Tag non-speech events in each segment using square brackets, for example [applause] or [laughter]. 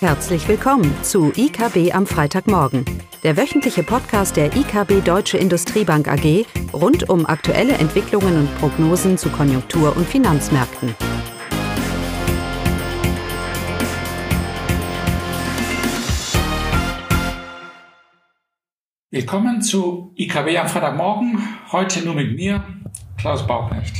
Herzlich willkommen zu IKB am Freitagmorgen, der wöchentliche Podcast der IKB Deutsche Industriebank AG rund um aktuelle Entwicklungen und Prognosen zu Konjunktur- und Finanzmärkten. Willkommen zu IKB am Freitagmorgen, heute nur mit mir, Klaus Bauknecht.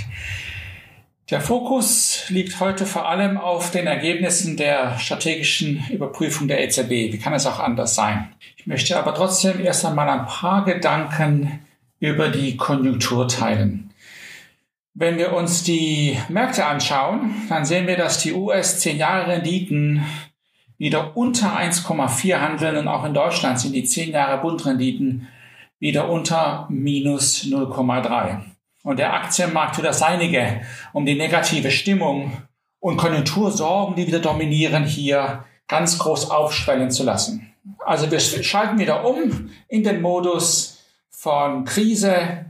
Der Fokus liegt heute vor allem auf den Ergebnissen der strategischen Überprüfung der EZB. Wie kann es auch anders sein? Ich möchte aber trotzdem erst einmal ein paar Gedanken über die Konjunktur teilen. Wenn wir uns die Märkte anschauen, dann sehen wir, dass die US 10 Jahre Renditen wieder unter 1,4 handeln und auch in Deutschland sind die 10 Jahre Bundrenditen wieder unter minus 0,3. Und der Aktienmarkt tut das Seinige, um die negative Stimmung und Konjunktursorgen, die wieder dominieren, hier ganz groß aufschwellen zu lassen. Also wir schalten wieder um in den Modus von Krise,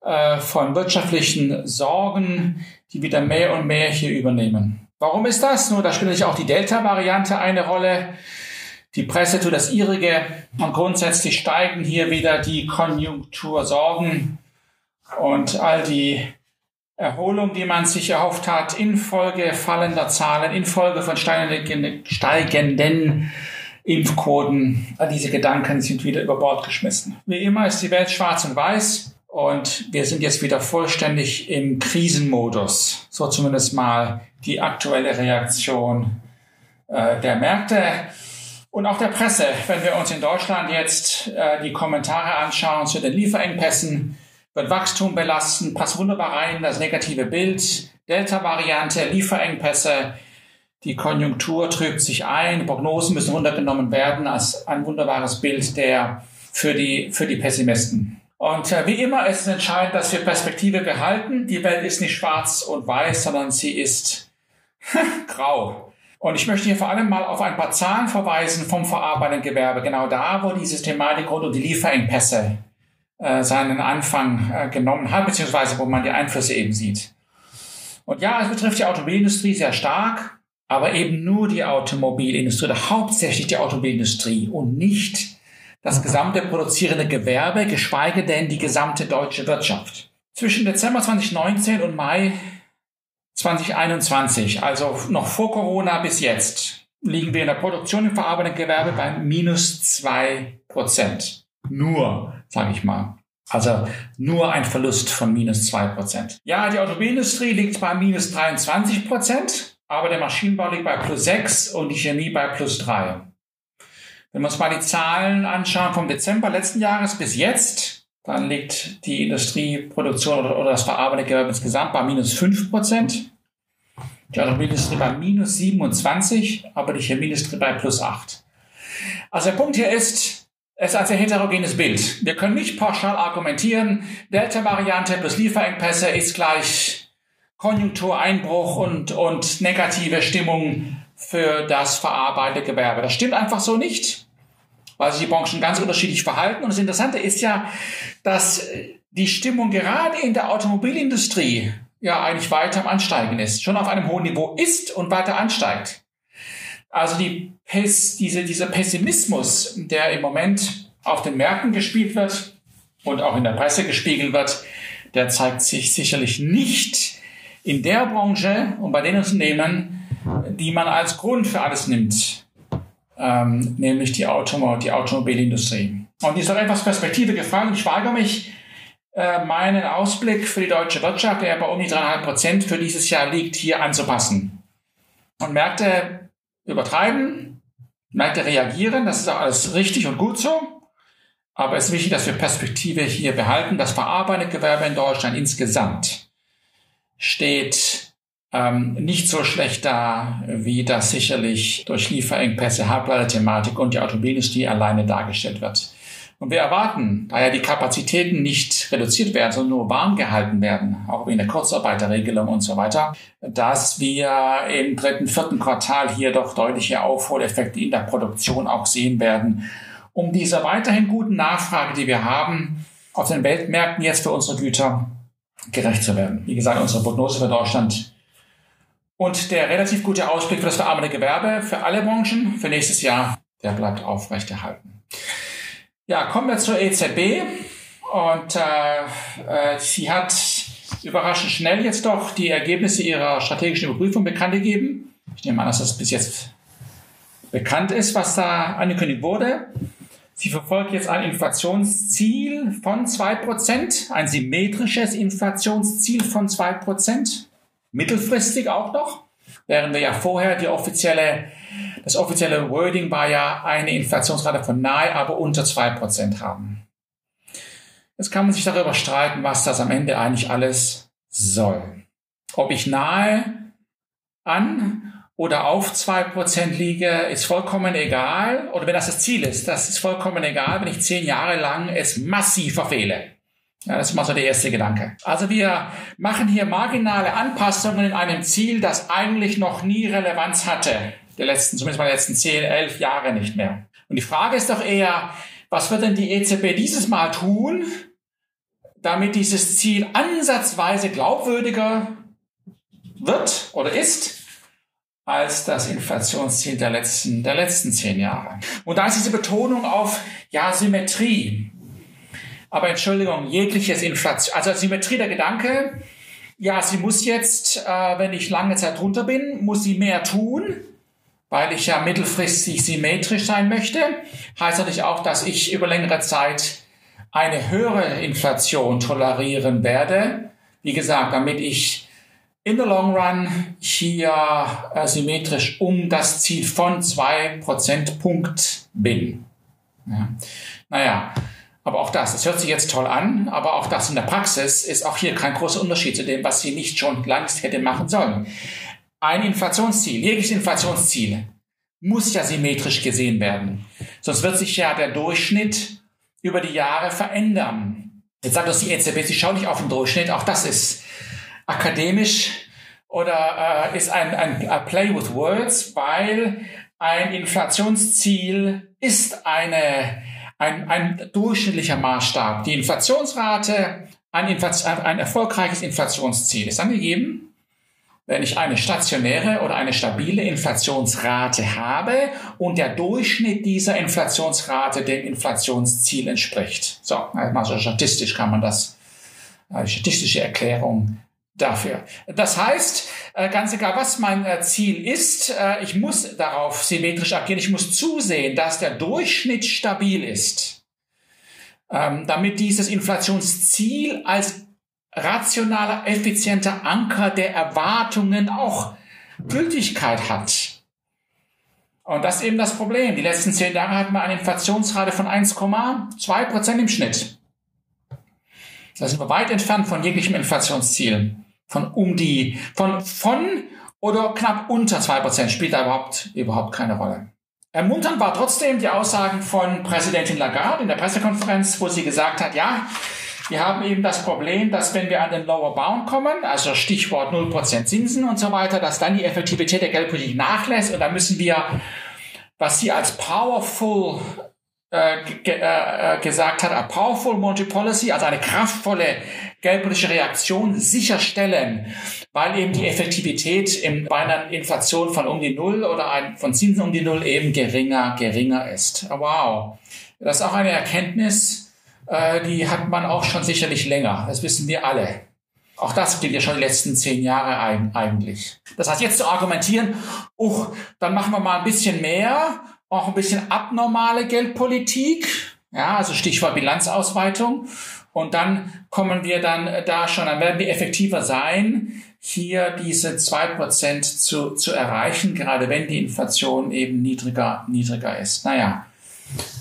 äh, von wirtschaftlichen Sorgen, die wieder mehr und mehr hier übernehmen. Warum ist das? Nur da spielt natürlich auch die Delta-Variante eine Rolle. Die Presse tut das ihrige und grundsätzlich steigen hier wieder die Konjunktursorgen und all die Erholung, die man sich erhofft hat, infolge fallender Zahlen, infolge von steigenden Impfquoten, all diese Gedanken sind wieder über Bord geschmissen. Wie immer ist die Welt schwarz und weiß und wir sind jetzt wieder vollständig im Krisenmodus. So zumindest mal die aktuelle Reaktion äh, der Märkte und auch der Presse. Wenn wir uns in Deutschland jetzt äh, die Kommentare anschauen zu den Lieferengpässen, wird Wachstum belasten, passt wunderbar rein, das negative Bild, Delta-Variante, Lieferengpässe, die Konjunktur trübt sich ein, Prognosen müssen runtergenommen werden als ein wunderbares Bild der für die, für die Pessimisten. Und äh, wie immer ist es entscheidend, dass wir Perspektive behalten. Die Welt ist nicht schwarz und weiß, sondern sie ist [laughs] grau. Und ich möchte hier vor allem mal auf ein paar Zahlen verweisen vom verarbeitenden Gewerbe, genau da, wo diese Thematik rund um die Lieferengpässe äh, seinen Anfang äh, genommen hat, beziehungsweise wo man die Einflüsse eben sieht. Und ja, es betrifft die Automobilindustrie sehr stark, aber eben nur die Automobilindustrie oder hauptsächlich die Automobilindustrie und nicht das gesamte produzierende Gewerbe, geschweige denn die gesamte deutsche Wirtschaft. Zwischen Dezember 2019 und Mai 2021, also noch vor Corona bis jetzt, liegen wir in der Produktion im verarbeitenden Gewerbe bei minus zwei Prozent. Nur, sage ich mal. Also nur ein Verlust von minus zwei Prozent. Ja, die Automobilindustrie liegt bei minus 23 Prozent, aber der Maschinenbau liegt bei plus sechs und die Chemie bei plus drei. Wenn wir uns mal die Zahlen anschauen vom Dezember letzten Jahres bis jetzt, dann liegt die Industrieproduktion oder, oder das verarbeitete Gewerbe insgesamt bei minus fünf Prozent. Die Automobilindustrie bei minus 27, aber die Chemieindustrie bei plus acht. Also der Punkt hier ist, es ist ein sehr heterogenes Bild. Wir können nicht pauschal argumentieren, Delta-Variante plus Lieferengpässe ist gleich Konjunktureinbruch und, und negative Stimmung für das verarbeitende Gewerbe. Das stimmt einfach so nicht, weil sich die Branchen ganz unterschiedlich verhalten. Und das Interessante ist ja, dass die Stimmung gerade in der Automobilindustrie ja eigentlich weiter am Ansteigen ist, schon auf einem hohen Niveau ist und weiter ansteigt. Also die Pes, diese, dieser Pessimismus, der im Moment auf den Märkten gespielt wird und auch in der Presse gespiegelt wird, der zeigt sich sicherlich nicht in der Branche und bei den Unternehmen, die man als Grund für alles nimmt, ähm, nämlich die, Automo die Automobilindustrie. Und ist doch etwas Perspektive gefallen. Ich weigere mich, äh, meinen Ausblick für die deutsche Wirtschaft, der bei um die dreieinhalb Prozent für dieses Jahr liegt, hier anzupassen. Und Märkte übertreiben, Märkte reagieren, das ist auch alles richtig und gut so. Aber es ist wichtig, dass wir Perspektive hier behalten. Das verarbeitende Gewerbe in Deutschland insgesamt steht ähm, nicht so schlecht da, wie das sicherlich durch Lieferengpässe, Halbleiterthematik und die Automobilindustrie alleine dargestellt wird. Und wir erwarten, da ja die Kapazitäten nicht reduziert werden, sondern nur warm gehalten werden, auch in der Kurzarbeiterregelung und so weiter, dass wir im dritten, vierten Quartal hier doch deutliche Aufholeffekte in der Produktion auch sehen werden, um dieser weiterhin guten Nachfrage, die wir haben, auf den Weltmärkten jetzt für unsere Güter gerecht zu werden. Wie gesagt, unsere Prognose für Deutschland Und der relativ gute Ausblick für das verarmende Gewerbe für alle Branchen für nächstes Jahr, der bleibt aufrechterhalten. Ja, kommen wir zur EZB. Und äh, äh, sie hat überraschend schnell jetzt doch die Ergebnisse ihrer strategischen Überprüfung bekannt gegeben. Ich nehme an, dass das bis jetzt bekannt ist, was da angekündigt wurde. Sie verfolgt jetzt ein Inflationsziel von zwei Prozent, ein symmetrisches Inflationsziel von zwei Prozent, mittelfristig auch noch, während wir ja vorher die offizielle, das offizielle Wording war ja eine Inflationsrate von nahe, aber unter zwei Prozent haben. Jetzt kann man sich darüber streiten, was das am Ende eigentlich alles soll. Ob ich nahe an oder auf zwei Prozent liege, ist vollkommen egal. Oder wenn das das Ziel ist, das ist vollkommen egal, wenn ich zehn Jahre lang es massiv verfehle. Ja, das ist mal so der erste Gedanke. Also wir machen hier marginale Anpassungen in einem Ziel, das eigentlich noch nie Relevanz hatte. Der letzten, zumindest mal letzten zehn, elf Jahre nicht mehr. Und die Frage ist doch eher, was wird denn die EZB dieses Mal tun, damit dieses Ziel ansatzweise glaubwürdiger wird oder ist als das Inflationsziel der letzten, der letzten zehn Jahre. Und da ist diese Betonung auf, ja, Symmetrie. Aber Entschuldigung, jegliches Inflation, also Symmetrie der Gedanke, ja, sie muss jetzt, äh, wenn ich lange Zeit drunter bin, muss sie mehr tun, weil ich ja mittelfristig symmetrisch sein möchte. Heißt natürlich auch, dass ich über längere Zeit eine höhere Inflation tolerieren werde. Wie gesagt, damit ich in the long run hier äh, symmetrisch um das Ziel von zwei Prozentpunkt bin. Ja. Naja, aber auch das, das hört sich jetzt toll an, aber auch das in der Praxis ist auch hier kein großer Unterschied zu dem, was sie nicht schon längst hätte machen sollen. Ein Inflationsziel, jegliches Inflationsziel muss ja symmetrisch gesehen werden. Sonst wird sich ja der Durchschnitt über die Jahre verändern. Jetzt sagt uns die EZB, sie schaut nicht auf den Durchschnitt, auch das ist akademisch oder äh, ist ein, ein, ein Play with Words, weil ein Inflationsziel ist eine, ein, ein durchschnittlicher Maßstab. Die Inflationsrate, ein, Inflation, ein erfolgreiches Inflationsziel ist angegeben, wenn ich eine stationäre oder eine stabile Inflationsrate habe und der Durchschnitt dieser Inflationsrate dem Inflationsziel entspricht. So, also statistisch kann man das, eine statistische Erklärung dafür. Das heißt, äh, ganz egal, was mein äh, Ziel ist, äh, ich muss darauf symmetrisch agieren. Ich muss zusehen, dass der Durchschnitt stabil ist, ähm, damit dieses Inflationsziel als rationaler, effizienter Anker der Erwartungen auch Gültigkeit hat. Und das ist eben das Problem. Die letzten zehn Jahre hatten wir eine Inflationsrate von 1,2 Prozent im Schnitt. Da sind wir weit entfernt von jeglichem Inflationsziel von um die, von, von oder knapp unter zwei Prozent spielt da überhaupt, überhaupt keine Rolle. Ermunternd war trotzdem die Aussagen von Präsidentin Lagarde in der Pressekonferenz, wo sie gesagt hat, ja, wir haben eben das Problem, dass wenn wir an den Lower Bound kommen, also Stichwort 0% Zinsen und so weiter, dass dann die Effektivität der Geldpolitik nachlässt und da müssen wir, was sie als powerful äh, äh, gesagt hat, a powerful monetary policy, also eine kraftvolle geldpolitische Reaktion sicherstellen, weil eben die Effektivität in, bei einer Inflation von um die Null oder ein, von Zinsen um die Null eben geringer, geringer ist. Wow. Das ist auch eine Erkenntnis, äh, die hat man auch schon sicherlich länger. Das wissen wir alle. Auch das gilt ja schon die letzten zehn Jahre ein, eigentlich. Das heißt, jetzt zu argumentieren, uh, dann machen wir mal ein bisschen mehr, auch ein bisschen abnormale Geldpolitik, ja, also Stichwort Bilanzausweitung. Und dann kommen wir dann da schon, dann werden wir effektiver sein, hier diese zwei Prozent zu, zu erreichen, gerade wenn die Inflation eben niedriger, niedriger ist. Naja,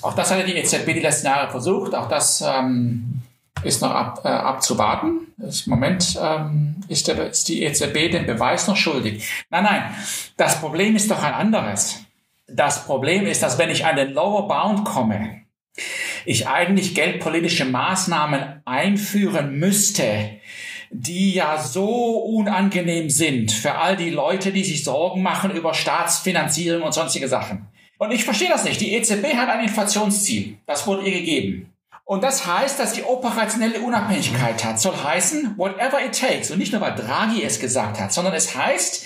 auch das hat die EZB die letzten Jahre versucht. Auch das ähm, ist noch ab, äh, abzuwarten. Im Moment ähm, ist, der, ist die EZB den Beweis noch schuldig. Nein, nein, das Problem ist doch ein anderes. Das Problem ist, dass wenn ich an den Lower Bound komme, ich eigentlich geldpolitische Maßnahmen einführen müsste, die ja so unangenehm sind für all die Leute, die sich Sorgen machen über Staatsfinanzierung und sonstige Sachen. Und ich verstehe das nicht. Die EZB hat ein Inflationsziel. Das wurde ihr gegeben. Und das heißt, dass die operationelle Unabhängigkeit hat. Soll heißen, whatever it takes. Und nicht nur, weil Draghi es gesagt hat, sondern es heißt,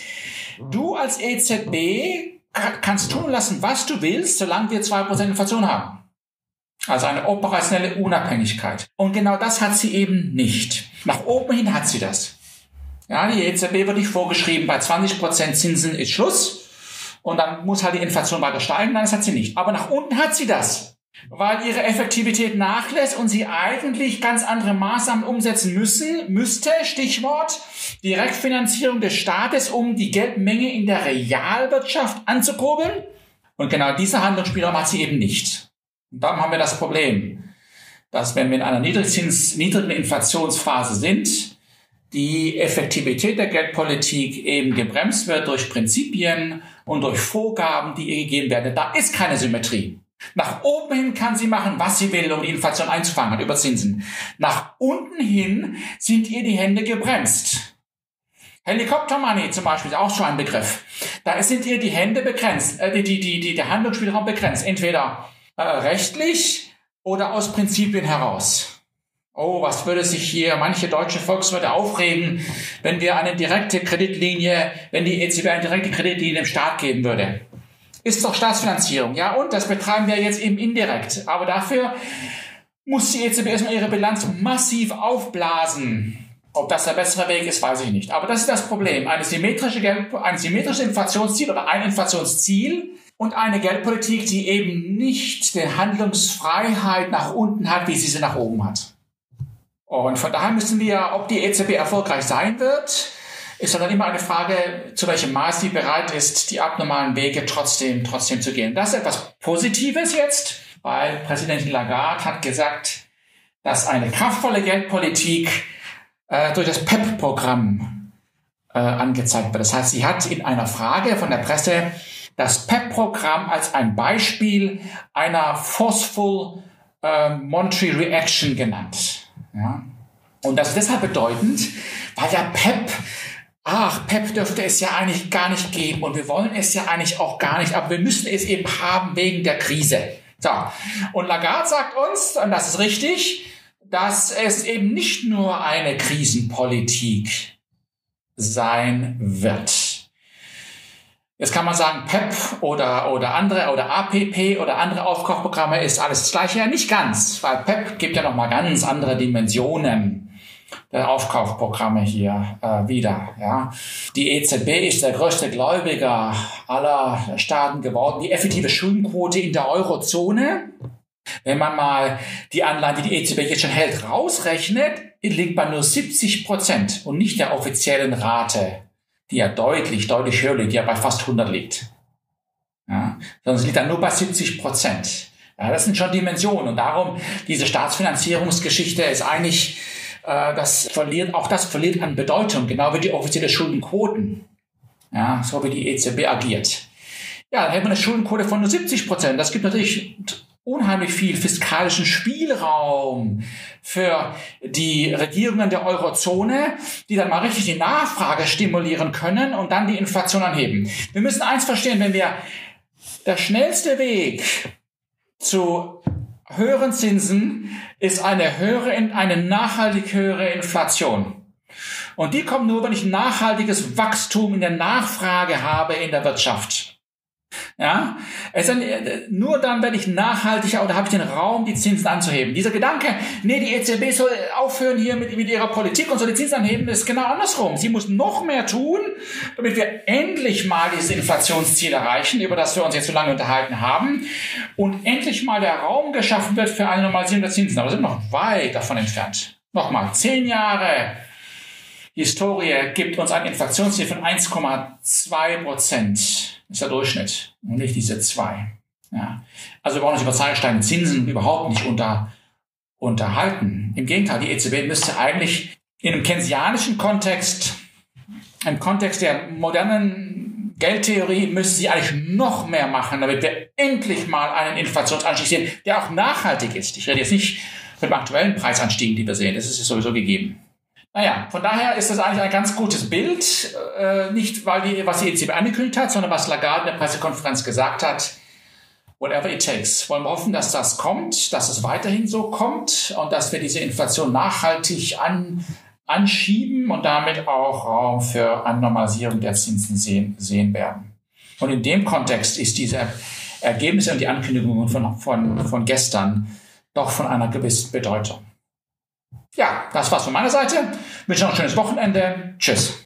du als EZB kannst tun lassen, was du willst, solange wir 2% Inflation haben. Also eine operationelle Unabhängigkeit. Und genau das hat sie eben nicht. Nach oben hin hat sie das. Ja, die EZB wird nicht vorgeschrieben, bei 20% Zinsen ist Schluss. Und dann muss halt die Inflation weiter steigen. Nein, das hat sie nicht. Aber nach unten hat sie das weil ihre Effektivität nachlässt und sie eigentlich ganz andere Maßnahmen umsetzen müssen, müsste, Stichwort, Direktfinanzierung des Staates, um die Geldmenge in der Realwirtschaft anzukurbeln. Und genau dieser Handlungsspielraum hat sie eben nicht. Und darum haben wir das Problem, dass wenn wir in einer niedrigen Inflationsphase sind, die Effektivität der Geldpolitik eben gebremst wird durch Prinzipien und durch Vorgaben, die ihr gegeben werden. Da ist keine Symmetrie. Nach oben hin kann sie machen, was sie will, um die Inflation einzufangen über Zinsen. Nach unten hin sind ihr die Hände gebremst. Helikoptermoney zum Beispiel ist auch schon ein Begriff. Da sind ihr die Hände begrenzt, äh, die, die, die, der Handlungsspielraum begrenzt. Entweder äh, rechtlich oder aus Prinzipien heraus. Oh, was würde sich hier manche deutsche Volkswirte aufregen, wenn wir eine direkte Kreditlinie, wenn die EZB eine direkte Kreditlinie dem Staat geben würde ist doch Staatsfinanzierung. Ja, und das betreiben wir jetzt eben indirekt. Aber dafür muss die EZB erstmal ihre Bilanz massiv aufblasen. Ob das der bessere Weg ist, weiß ich nicht. Aber das ist das Problem. Eine symmetrische, ein symmetrisches Inflationsziel oder ein Inflationsziel und eine Geldpolitik, die eben nicht die Handlungsfreiheit nach unten hat, wie sie sie nach oben hat. Und von daher müssen wir, ob die EZB erfolgreich sein wird, ist dann immer eine Frage, zu welchem Maß sie bereit ist, die abnormalen Wege trotzdem, trotzdem zu gehen. Das ist etwas Positives jetzt, weil Präsidentin Lagarde hat gesagt, dass eine kraftvolle Geldpolitik äh, durch das PEP-Programm äh, angezeigt wird. Das heißt, sie hat in einer Frage von der Presse das PEP-Programm als ein Beispiel einer forceful äh, monetary reaction genannt. Ja? Und das ist deshalb bedeutend, weil ja PEP ach, PEP dürfte es ja eigentlich gar nicht geben und wir wollen es ja eigentlich auch gar nicht, aber wir müssen es eben haben wegen der Krise. So. Und Lagarde sagt uns, und das ist richtig, dass es eben nicht nur eine Krisenpolitik sein wird. Jetzt kann man sagen, PEP oder, oder andere oder APP oder andere Aufkaufprogramme ist alles das gleiche. Ja, nicht ganz, weil PEP gibt ja nochmal ganz andere Dimensionen der Aufkaufprogramme hier äh, wieder. Ja. Die EZB ist der größte Gläubiger aller Staaten geworden. Die effektive Schuldenquote in der Eurozone, wenn man mal die Anleihen, die die EZB jetzt schon hält, rausrechnet, liegt bei nur 70 Prozent und nicht der offiziellen Rate, die ja deutlich, deutlich höher liegt, die ja bei fast 100 liegt. Ja, sondern sie liegt dann nur bei 70 Prozent. Ja, das sind schon Dimensionen und darum, diese Staatsfinanzierungsgeschichte ist eigentlich äh, das verliert, auch das verliert an Bedeutung, genau wie die offizielle Schuldenquoten. Ja, so wie die EZB agiert. Ja, dann hätte man eine Schuldenquote von nur 70 Prozent. Das gibt natürlich unheimlich viel fiskalischen Spielraum für die Regierungen der Eurozone, die dann mal richtig die Nachfrage stimulieren können und dann die Inflation anheben. Wir müssen eins verstehen, wenn wir der schnellste Weg zu höheren Zinsen ist eine höhere, eine nachhaltig höhere Inflation. Und die kommt nur, wenn ich nachhaltiges Wachstum in der Nachfrage habe in der Wirtschaft. Ja, es ist äh, nur dann werde ich nachhaltiger oder habe ich den Raum, die Zinsen anzuheben. Dieser Gedanke, nee, die EZB soll aufhören hier mit, mit ihrer Politik und soll die Zinsen anheben, ist genau andersrum. Sie muss noch mehr tun, damit wir endlich mal dieses Inflationsziel erreichen, über das wir uns jetzt so lange unterhalten haben, und endlich mal der Raum geschaffen wird für eine Normalisierung der Zinsen. Aber wir sind noch weit davon entfernt. Nochmal, zehn Jahre Historie gibt uns ein Inflationsziel von 1,2 Prozent ist der Durchschnitt und nicht diese zwei. Ja. Also wir brauchen uns über Zahlsteine Zinsen überhaupt nicht unter, unterhalten. Im Gegenteil, die EZB müsste eigentlich in einem keynesianischen Kontext, im Kontext der modernen Geldtheorie, müsste sie eigentlich noch mehr machen, damit wir endlich mal einen Inflationsanstieg sehen, der auch nachhaltig ist. Ich rede jetzt nicht von dem aktuellen Preisanstieg, die wir sehen. Das ist sowieso gegeben. Naja, von daher ist das eigentlich ein ganz gutes Bild. Äh, nicht, weil die, was die EZB angekündigt hat, sondern was Lagarde in der Pressekonferenz gesagt hat. Whatever it takes. Wollen wir hoffen, dass das kommt, dass es weiterhin so kommt und dass wir diese Inflation nachhaltig an, anschieben und damit auch Raum für eine Normalisierung der Zinsen sehen, sehen werden. Und in dem Kontext ist diese Ergebnisse und die Ankündigungen von, von, von gestern doch von einer gewissen Bedeutung. Ja, das war's von meiner Seite. Ich wünsche noch ein schönes Wochenende. Tschüss.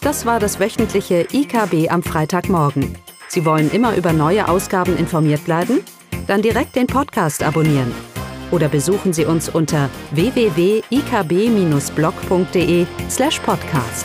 Das war das wöchentliche IKB am Freitagmorgen. Sie wollen immer über neue Ausgaben informiert bleiben? Dann direkt den Podcast abonnieren. Oder besuchen Sie uns unter www.ikb-blog.de slash podcast.